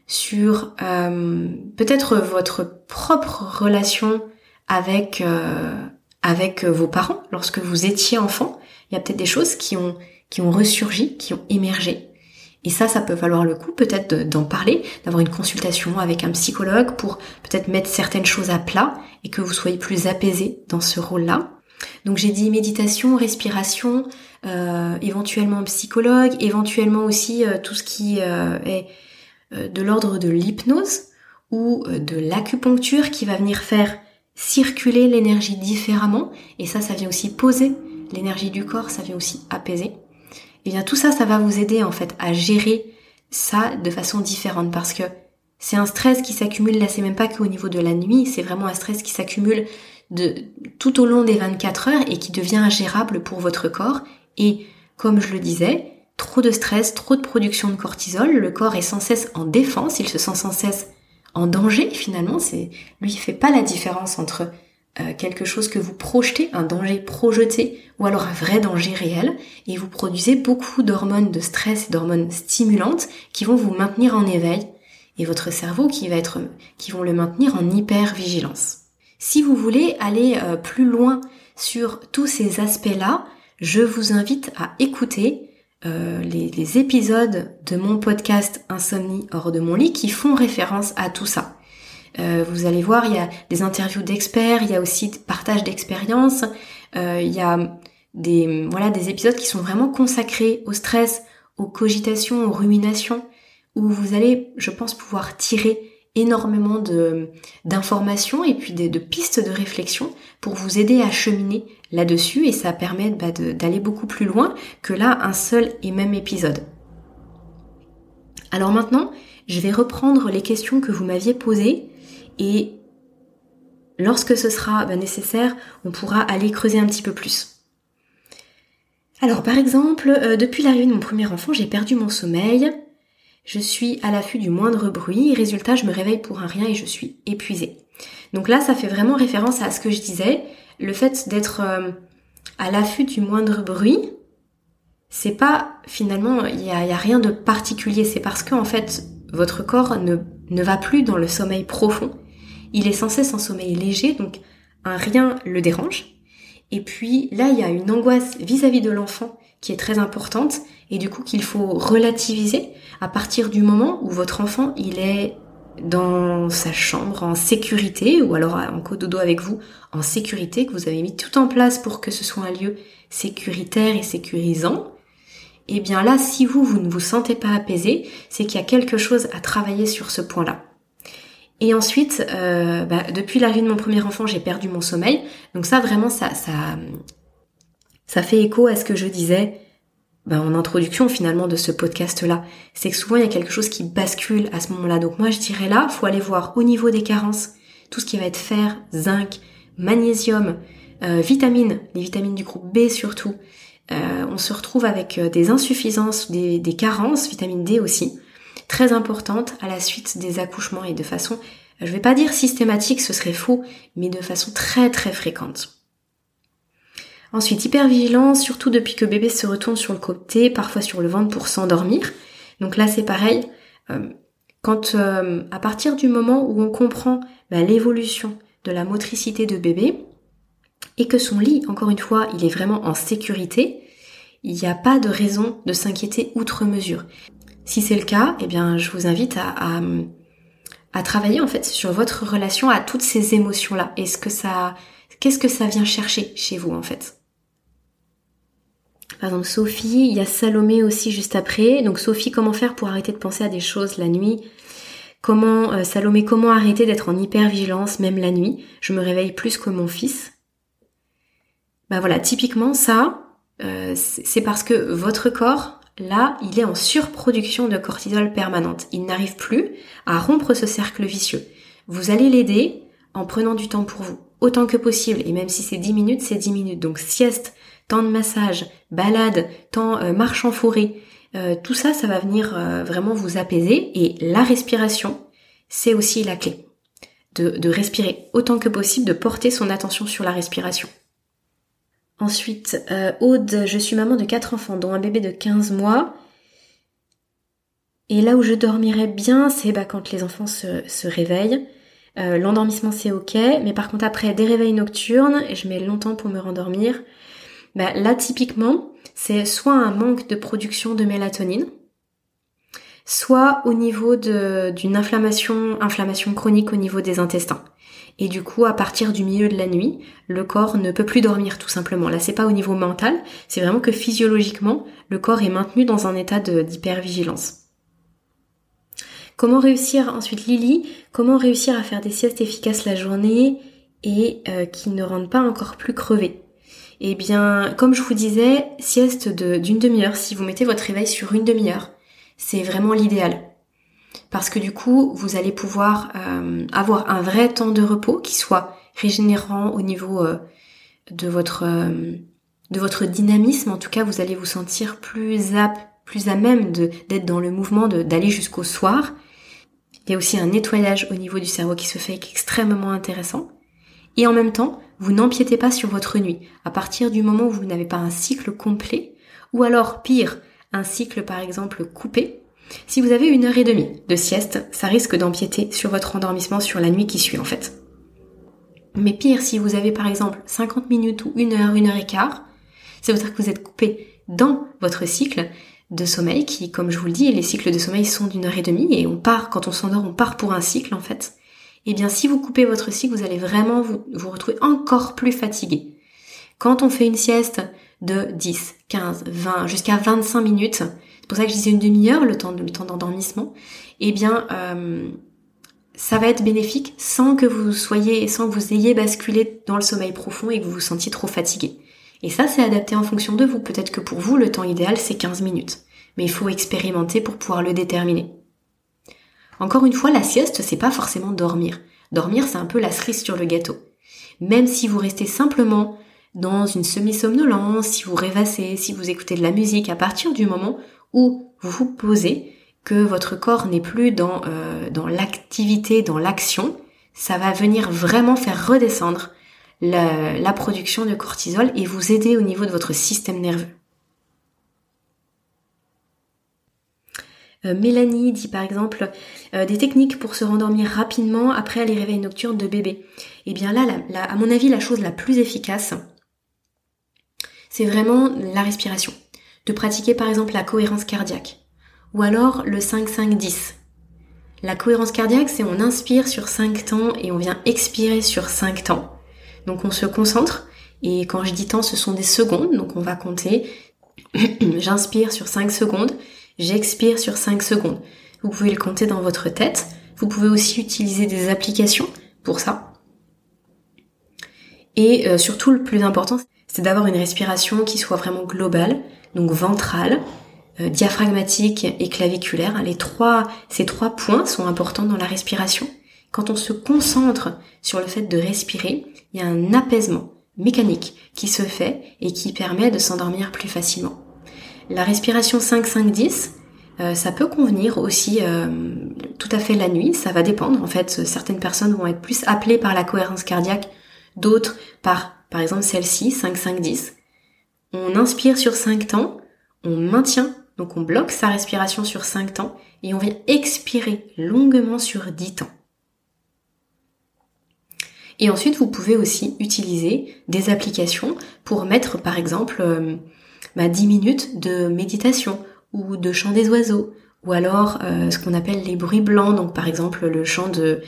sur euh, peut-être votre propre relation avec euh, avec vos parents lorsque vous étiez enfant. Il y a peut-être des choses qui ont qui ont ressurgi, qui ont émergé. Et ça, ça peut valoir le coup peut-être d'en parler, d'avoir une consultation avec un psychologue pour peut-être mettre certaines choses à plat et que vous soyez plus apaisé dans ce rôle-là. Donc j'ai dit méditation, respiration, euh, éventuellement psychologue, éventuellement aussi euh, tout ce qui euh, est de l'ordre de l'hypnose ou de l'acupuncture qui va venir faire circuler l'énergie différemment et ça ça vient aussi poser l'énergie du corps, ça vient aussi apaiser. Et bien tout ça ça va vous aider en fait à gérer ça de façon différente parce que c'est un stress qui s'accumule. Là, c'est même pas qu'au niveau de la nuit, c'est vraiment un stress qui s'accumule de tout au long des 24 heures et qui devient ingérable pour votre corps. Et comme je le disais, trop de stress, trop de production de cortisol, le corps est sans cesse en défense, il se sent sans cesse en danger finalement, c'est lui il fait pas la différence entre euh, quelque chose que vous projetez, un danger projeté ou alors un vrai danger réel et vous produisez beaucoup d'hormones de stress et d'hormones stimulantes qui vont vous maintenir en éveil et votre cerveau qui va être qui vont le maintenir en hyper vigilance. Si vous voulez aller euh, plus loin sur tous ces aspects-là, je vous invite à écouter euh, les, épisodes de mon podcast Insomnie hors de mon lit qui font référence à tout ça. Vous allez voir, il y a des interviews d'experts, il y a aussi partage d'expériences, il y a des voilà des épisodes qui sont vraiment consacrés au stress, aux cogitations, aux ruminations, où vous allez, je pense, pouvoir tirer énormément de d'informations et puis de, de, pistes de réflexion pour vous aider à cheminer là-dessus et ça permet bah, d'aller beaucoup plus loin que là un seul et même épisode. Alors maintenant, je vais reprendre les questions que vous m'aviez posées et lorsque ce sera bah, nécessaire, on pourra aller creuser un petit peu plus. Alors par exemple, euh, depuis l'arrivée de mon premier enfant, j'ai perdu mon sommeil, je suis à l'affût du moindre bruit, résultat je me réveille pour un rien et je suis épuisée. Donc là ça fait vraiment référence à ce que je disais, le fait d'être euh, à l'affût du moindre bruit, c'est pas finalement, il y a, a, rien de particulier, c'est parce que en fait votre corps ne, ne va plus dans le sommeil profond, il est censé s'en sommeil léger, donc un rien le dérange. Et puis là il y a une angoisse vis à -vis de l'enfant qui est très importante et du coup qu'il faut relativiser à partir du moment où votre enfant il est dans sa chambre en sécurité ou alors en cododo avec vous en sécurité que vous avez mis tout en place pour que ce soit un lieu sécuritaire et sécurisant et eh bien là si vous vous ne vous sentez pas apaisé c'est qu'il y a quelque chose à travailler sur ce point là et ensuite, euh, bah, depuis l'arrivée de mon premier enfant, j'ai perdu mon sommeil. Donc ça, vraiment, ça, ça, ça fait écho à ce que je disais ben, en introduction finalement de ce podcast-là. C'est que souvent il y a quelque chose qui bascule à ce moment-là. Donc moi je dirais là, faut aller voir au niveau des carences, tout ce qui va être fer, zinc, magnésium, euh, vitamines, les vitamines du groupe B surtout. Euh, on se retrouve avec euh, des insuffisances, des, des carences, vitamine D aussi, très importantes à la suite des accouchements et de façon, je vais pas dire systématique, ce serait faux, mais de façon très très fréquente. Ensuite, hypervigilance, surtout depuis que bébé se retourne sur le côté, parfois sur le ventre pour s'endormir. Donc là, c'est pareil. Euh, quand euh, à partir du moment où on comprend bah, l'évolution de la motricité de bébé et que son lit, encore une fois, il est vraiment en sécurité, il n'y a pas de raison de s'inquiéter outre mesure. Si c'est le cas, eh bien, je vous invite à, à, travailler en fait sur votre relation à toutes ces émotions-là. Est-ce que ça, qu'est-ce que ça vient chercher chez vous en fait? Par exemple, Sophie, il y a Salomé aussi juste après. Donc Sophie, comment faire pour arrêter de penser à des choses la nuit? Comment, euh, Salomé, comment arrêter d'être en hypervigilance même la nuit? Je me réveille plus que mon fils. Bah voilà, typiquement ça, euh, c'est parce que votre corps, là, il est en surproduction de cortisol permanente. Il n'arrive plus à rompre ce cercle vicieux. Vous allez l'aider en prenant du temps pour vous, autant que possible. Et même si c'est 10 minutes, c'est 10 minutes. Donc sieste, temps de massage, balade, temps euh, marche en forêt, euh, tout ça, ça va venir euh, vraiment vous apaiser. Et la respiration, c'est aussi la clé. De, de, respirer autant que possible, de porter son attention sur la respiration. Ensuite, Aude, je suis maman de quatre enfants, dont un bébé de 15 mois. Et là où je dormirais bien, c'est bah, quand les enfants se, réveillent. L'endormissement c'est ok, mais par contre après des réveils nocturnes, et je mets longtemps pour me rendormir, bah, là, typiquement, c'est soit un manque de production de mélatonine, soit au niveau d'une inflammation, inflammation chronique au niveau des intestins. Et du coup, à partir du milieu de la nuit, le corps ne peut plus dormir tout simplement. Là, c'est pas au niveau mental, c'est vraiment que physiologiquement, le corps est maintenu dans un état d'hypervigilance. Comment réussir ensuite Lily Comment réussir à faire des siestes efficaces la journée et euh, qui ne rendent pas encore plus crevées? Eh bien, comme je vous disais, sieste d'une demi-heure, si vous mettez votre réveil sur une demi-heure, c'est vraiment l'idéal. Parce que du coup, vous allez pouvoir euh, avoir un vrai temps de repos qui soit régénérant au niveau euh, de votre euh, de votre dynamisme. En tout cas, vous allez vous sentir plus apte, plus à même d'être dans le mouvement d'aller jusqu'au soir. Il y a aussi un nettoyage au niveau du cerveau qui se fait extrêmement intéressant. Et en même temps, vous n'empiétez pas sur votre nuit. À partir du moment où vous n'avez pas un cycle complet, ou alors pire, un cycle par exemple coupé, si vous avez une heure et demie de sieste, ça risque d'empiéter sur votre endormissement sur la nuit qui suit en fait. Mais pire, si vous avez par exemple 50 minutes ou une heure, une heure et quart, ça veut dire que vous êtes coupé dans votre cycle de sommeil qui, comme je vous le dis, les cycles de sommeil sont d'une heure et demie et on part, quand on s'endort, on part pour un cycle en fait. eh bien si vous coupez votre cycle, vous allez vraiment vous, vous retrouver encore plus fatigué. Quand on fait une sieste de 10, 15, 20, jusqu'à 25 minutes, c'est pour ça que je disais une demi-heure, le temps, d'endormissement, eh bien euh, ça va être bénéfique sans que vous soyez, sans que vous ayez basculé dans le sommeil profond et que vous vous sentiez trop fatigué. Et ça, c'est adapté en fonction de vous. Peut-être que pour vous, le temps idéal, c'est 15 minutes. Mais il faut expérimenter pour pouvoir le déterminer. Encore une fois, la sieste, c'est pas forcément dormir. Dormir, c'est un peu la cerise sur le gâteau. Même si vous restez simplement dans une semi-somnolence, si vous rêvassez, si vous écoutez de la musique, à partir du moment où vous vous posez, que votre corps n'est plus dans, euh, dans l'activité, dans l'action, ça va venir vraiment faire redescendre la, production de cortisol et vous aider au niveau de votre système nerveux. Euh, Mélanie dit par exemple euh, des techniques pour se rendormir rapidement après les réveils nocturnes de bébé. Eh bien là, à mon avis, la chose la plus efficace, c'est vraiment la respiration. De pratiquer par exemple la cohérence cardiaque ou alors le 5-5-10. La cohérence cardiaque, c'est on inspire sur 5 temps et on vient expirer sur 5 temps. Donc on se concentre, et quand je dis temps, ce sont des secondes, donc on va compter. J'inspire sur 5 secondes, j'expire sur 5 secondes. Vous pouvez le compter dans votre tête. Vous pouvez aussi utiliser des applications pour ça. Et euh, surtout, le plus important, c'est d'avoir une respiration qui soit vraiment globale, donc ventrale, euh, diaphragmatique et claviculaire. Les trois, ces trois points sont importants dans la respiration. Quand on se concentre sur le fait de respirer, il y a un apaisement mécanique qui se fait et qui permet de s'endormir plus facilement. La respiration 5-5-10, euh, ça peut convenir aussi euh, tout à fait la nuit, ça va dépendre. En fait, certaines personnes vont être plus appelées par la cohérence cardiaque, d'autres par, par exemple, celle-ci, 5-5-10. On inspire sur 5 temps, on maintient donc on bloque sa respiration sur 5 temps et on vient expirer longuement sur 10 temps. Et ensuite, vous pouvez aussi utiliser des applications pour mettre par exemple 10 euh, bah, minutes de méditation ou de chant des oiseaux ou alors euh, ce qu'on appelle les bruits blancs, donc par exemple le chant de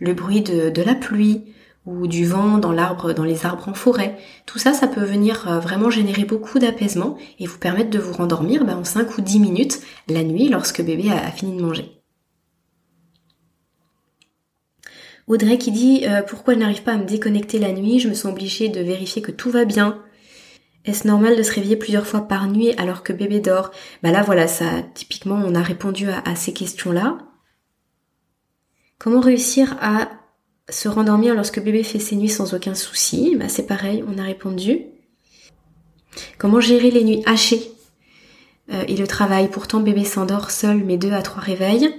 bruit de la pluie, ou du vent dans l'arbre, dans les arbres en forêt. Tout ça, ça peut venir euh, vraiment générer beaucoup d'apaisement et vous permettre de vous rendormir bah, en 5 ou 10 minutes la nuit lorsque bébé a, fini de manger. Audrey qui dit euh, pourquoi elle n'arrive pas à me déconnecter la nuit, je me sens obligée de vérifier que tout va bien. Est-ce normal de se réveiller plusieurs fois par nuit alors que bébé dort? Bah là voilà, ça typiquement on a répondu à ces questions-là. Comment réussir à se rendormir lorsque bébé fait ses nuits sans aucun souci, bah c'est pareil, on a répondu. Comment gérer les nuits hachées? Euh, et le travail Pourtant bébé s'endort seul mais deux à trois réveils.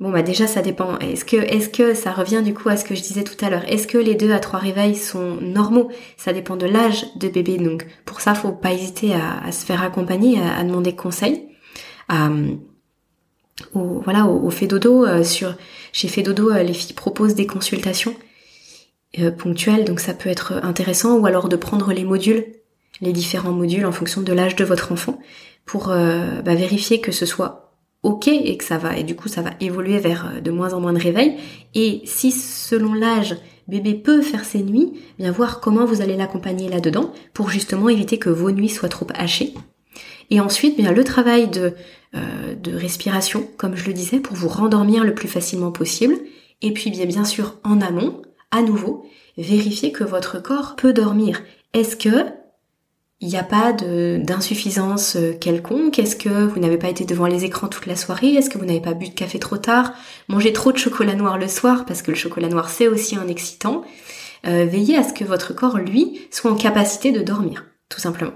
Bon bah déjà ça dépend. Est-ce que est-ce que ça revient du coup à ce que je disais tout à l'heure? Est-ce que les deux à trois réveils sont normaux? Ça dépend de l'âge de bébé donc pour ça faut pas hésiter à, se faire accompagner, à, demander conseil. À, au, voilà, au, dodo euh, sur chez fait euh, les filles proposent des consultations euh, ponctuelles donc ça peut être intéressant ou alors de prendre les modules les différents modules en fonction de l'âge de votre enfant pour bah, vérifier que ce soit ok et que ça va et du coup ça va évoluer vers de moins en moins de réveils et si selon l'âge bébé peut faire ses nuits bien voir comment vous allez l'accompagner là dedans pour justement éviter que vos nuits soient trop hachées. Et ensuite, bien le travail de, euh, de respiration, comme je le disais, pour vous rendormir le plus facilement possible. Et puis bien, sûr, en amont, à nouveau, vérifier que votre corps peut dormir. Est-ce que il n'y a pas d'insuffisance euh, quelconque? Est-ce que vous n'avez pas été devant les écrans toute la soirée? Est-ce que vous n'avez pas bu de café trop tard? Mangé trop de chocolat noir le soir parce que le chocolat noir c'est aussi un excitant. Euh, veillez à ce que votre corps, lui, soit en capacité de dormir, tout simplement.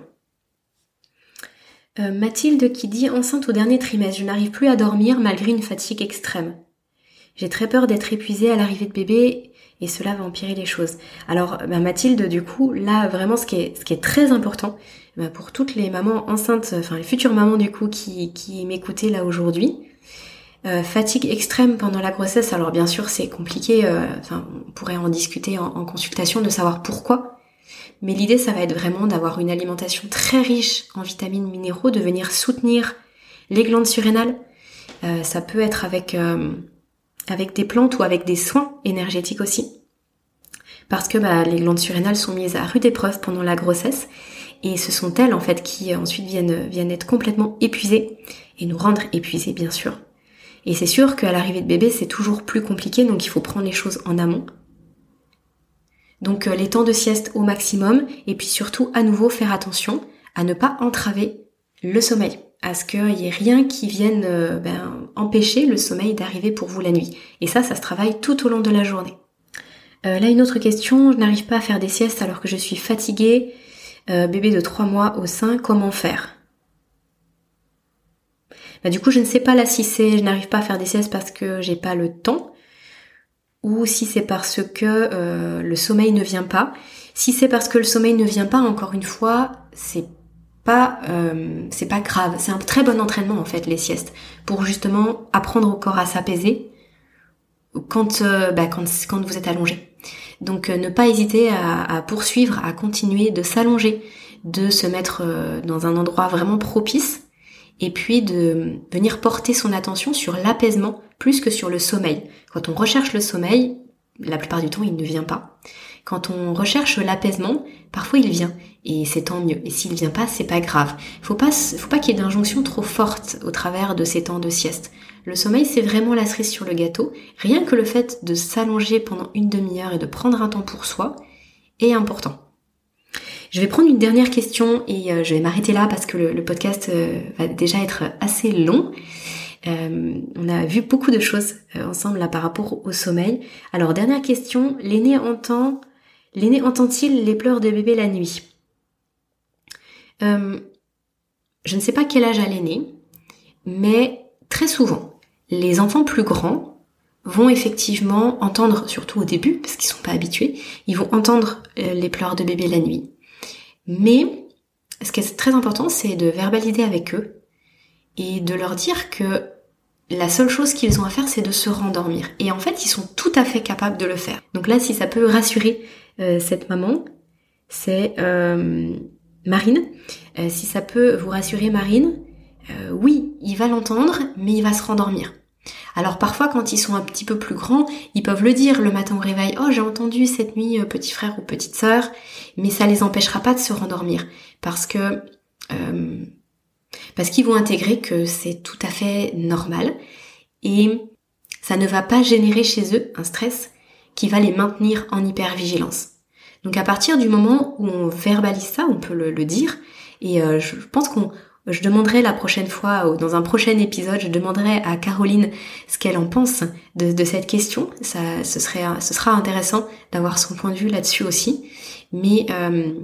Euh, Mathilde qui dit enceinte au dernier trimestre, je n'arrive plus à dormir malgré une fatigue extrême. J'ai très peur d'être épuisée à l'arrivée de bébé et cela va empirer les choses. Alors bah, Mathilde, du coup, là vraiment ce qui est, très important bah, pour toutes les mamans enceintes, enfin les futures mamans du coup qui, qui m'écoutaient là aujourd'hui, euh, fatigue extrême pendant la grossesse, alors bien sûr c'est compliqué, euh, on pourrait en discuter en, consultation de savoir pourquoi mais l'idée, ça va être vraiment d'avoir une alimentation très riche en vitamines minéraux, de venir soutenir les glandes surrénales. Euh, ça peut être avec euh, avec des plantes ou avec des soins énergétiques aussi. Parce que bah, les glandes surrénales sont mises à rude épreuve pendant la grossesse et ce sont elles en fait qui ensuite viennent, viennent être complètement épuisées et nous rendre épuisés bien sûr. Et c'est sûr qu'à l'arrivée de bébé c'est toujours plus compliqué donc il faut prendre les choses en amont. Donc euh, les temps de sieste au maximum et puis surtout à nouveau faire attention à ne pas entraver le sommeil, à ce qu'il n'y ait rien qui vienne euh, ben, empêcher le sommeil d'arriver pour vous la nuit. Et ça, ça se travaille tout au long de la journée. Euh, là, une autre question, je n'arrive pas à faire des siestes alors que je suis fatiguée. bébé de 3 mois au sein, comment faire? Bah, Du coup, je ne sais pas là si c'est je n'arrive pas à faire des siestes parce que j'ai pas le temps ou si c'est parce que le sommeil ne vient pas. Si c'est parce que le sommeil ne vient pas, encore une fois, c'est pas euh, c'est pas grave. C'est un très bon entraînement en fait les siestes pour justement apprendre au corps à s'apaiser quand euh, bah, quand vous êtes allongé. Donc euh, ne pas hésiter à, poursuivre, à continuer de s'allonger, de se mettre dans un endroit vraiment propice et puis de venir porter son attention sur l'apaisement plus que sur le sommeil. Quand on recherche le sommeil, la plupart du temps il ne vient pas. Quand on recherche l'apaisement, parfois il vient et c'est tant mieux. Et s'il vient pas, c'est pas grave. Faut pas, faut pas qu'il y ait d'injonction trop forte au travers de ces temps de sieste. Le sommeil, c'est vraiment la cerise sur le gâteau. Rien que le fait de s'allonger pendant une demi-heure et de prendre un temps pour soi est important. Je vais prendre une dernière question et euh, je vais m'arrêter là parce que le, podcast euh, va déjà être assez long. Euh, on a vu beaucoup de choses ensemble là par rapport au sommeil. Alors dernière question, l'aîné entend L'aîné entend-il les pleurs de bébé la nuit? Euh, Je ne sais pas quel âge a l'aîné, mais très souvent, les enfants plus grands vont effectivement entendre, surtout au début, parce qu'ils sont pas habitués, ils vont entendre euh, les pleurs de bébé la nuit. Mais ce qui est très important, c'est de verbaliser avec eux et de leur dire que la seule chose qu'ils ont à faire, c'est de se rendormir. Et en fait, ils sont tout à fait capables de le faire. Donc là, si ça peut rassurer euh, cette maman, c'est euh, Marine. Euh, si ça peut vous rassurer, Marine, oui, il va l'entendre, mais il va se rendormir. Alors parfois, quand ils sont un petit peu plus grands, ils peuvent le dire le matin au réveil. Oh, j'ai entendu cette nuit, petit frère ou petite sœur, mais ça les empêchera pas de se rendormir, parce que parce qu'ils vont intégrer que c'est tout à fait normal et ça ne va pas générer chez eux un stress qui va les maintenir en hypervigilance. Donc à partir du moment où on verbalise ça, on peut le, dire, et euh, je pense qu'on je demanderai la prochaine fois, ou dans un prochain épisode, je demanderai à Caroline ce qu'elle en pense de, cette question. Ça, ce serait, sera intéressant d'avoir son point de vue là-dessus aussi. Euh,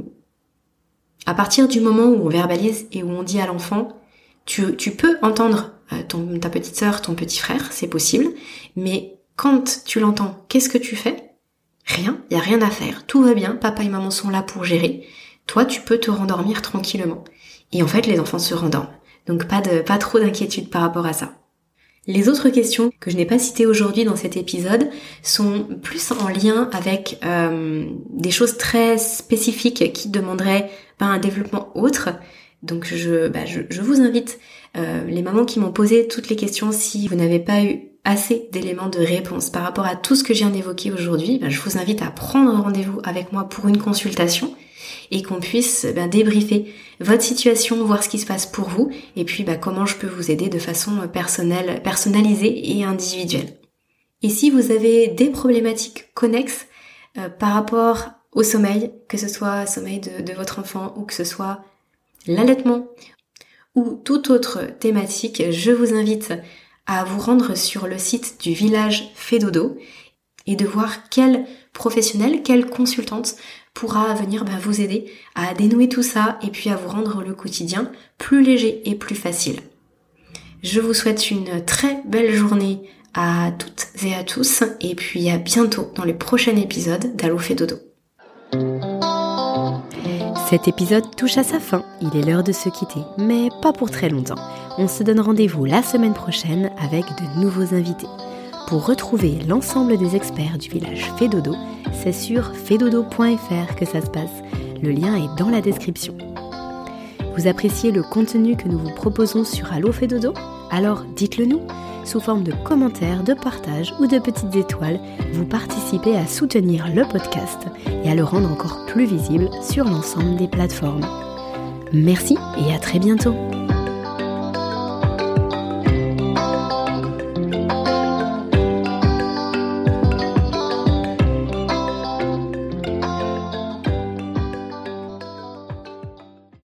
à partir du moment où on verbalise et où on dit à l'enfant, tu, peux entendre euh, ton, ta petite sœur, ton petit frère, c'est possible, mais quand tu l'entends, qu'est-ce que tu fais? Rien, il y a rien à faire, tout va bien, papa et maman sont là pour gérer. Toi, tu peux te rendormir tranquillement. Et en fait, les enfants se rendorment. Donc pas de pas trop d'inquiétude par rapport à ça. Les autres questions que je n'ai pas citées aujourd'hui dans cet épisode sont plus en lien avec euh, des choses très spécifiques qui demanderaient ben, un développement autre. Donc je, bah, vous invite, euh, les mamans qui m'ont posé toutes les questions, si vous n'avez pas eu assez d'éléments de réponse par rapport à tout ce que je viens d'évoquer aujourd'hui, bah, je vous invite à prendre rendez-vous avec moi pour une consultation et qu'on puisse bah, débriefer votre situation, voir ce qui se passe pour vous et puis bah, comment je peux vous aider de façon personnelle, personnalisée et individuelle. Et si vous avez des problématiques connexes euh, par rapport au sommeil, que ce soit sommeil de, de votre enfant ou que ce soit l'allaitement ou toute autre thématique, je vous invite à vous rendre sur le site du village Fédodo et de voir quelle professionnelle, quelle consultante pourra venir bah, vous aider à dénouer tout ça et puis à vous rendre le quotidien plus léger et plus facile. Je vous souhaite une très belle journée à toutes et à tous et puis à bientôt dans le prochain épisode d'Allo Fédodo. Cet épisode touche à sa fin, il est l'heure de se quitter, mais pas pour très longtemps. On se donne rendez-vous la semaine prochaine avec de nouveaux invités. Pour retrouver l'ensemble des experts du village Fédodo, c'est sur fedodo.fr que ça se passe. Le lien est dans la description. Vous appréciez le contenu que nous vous proposons sur Allo Fédodo? Alors dites-le nous sous forme de commentaires, de partages ou de petites étoiles, vous participez à soutenir le podcast et à le rendre encore plus visible sur l'ensemble des plateformes. Merci et à très bientôt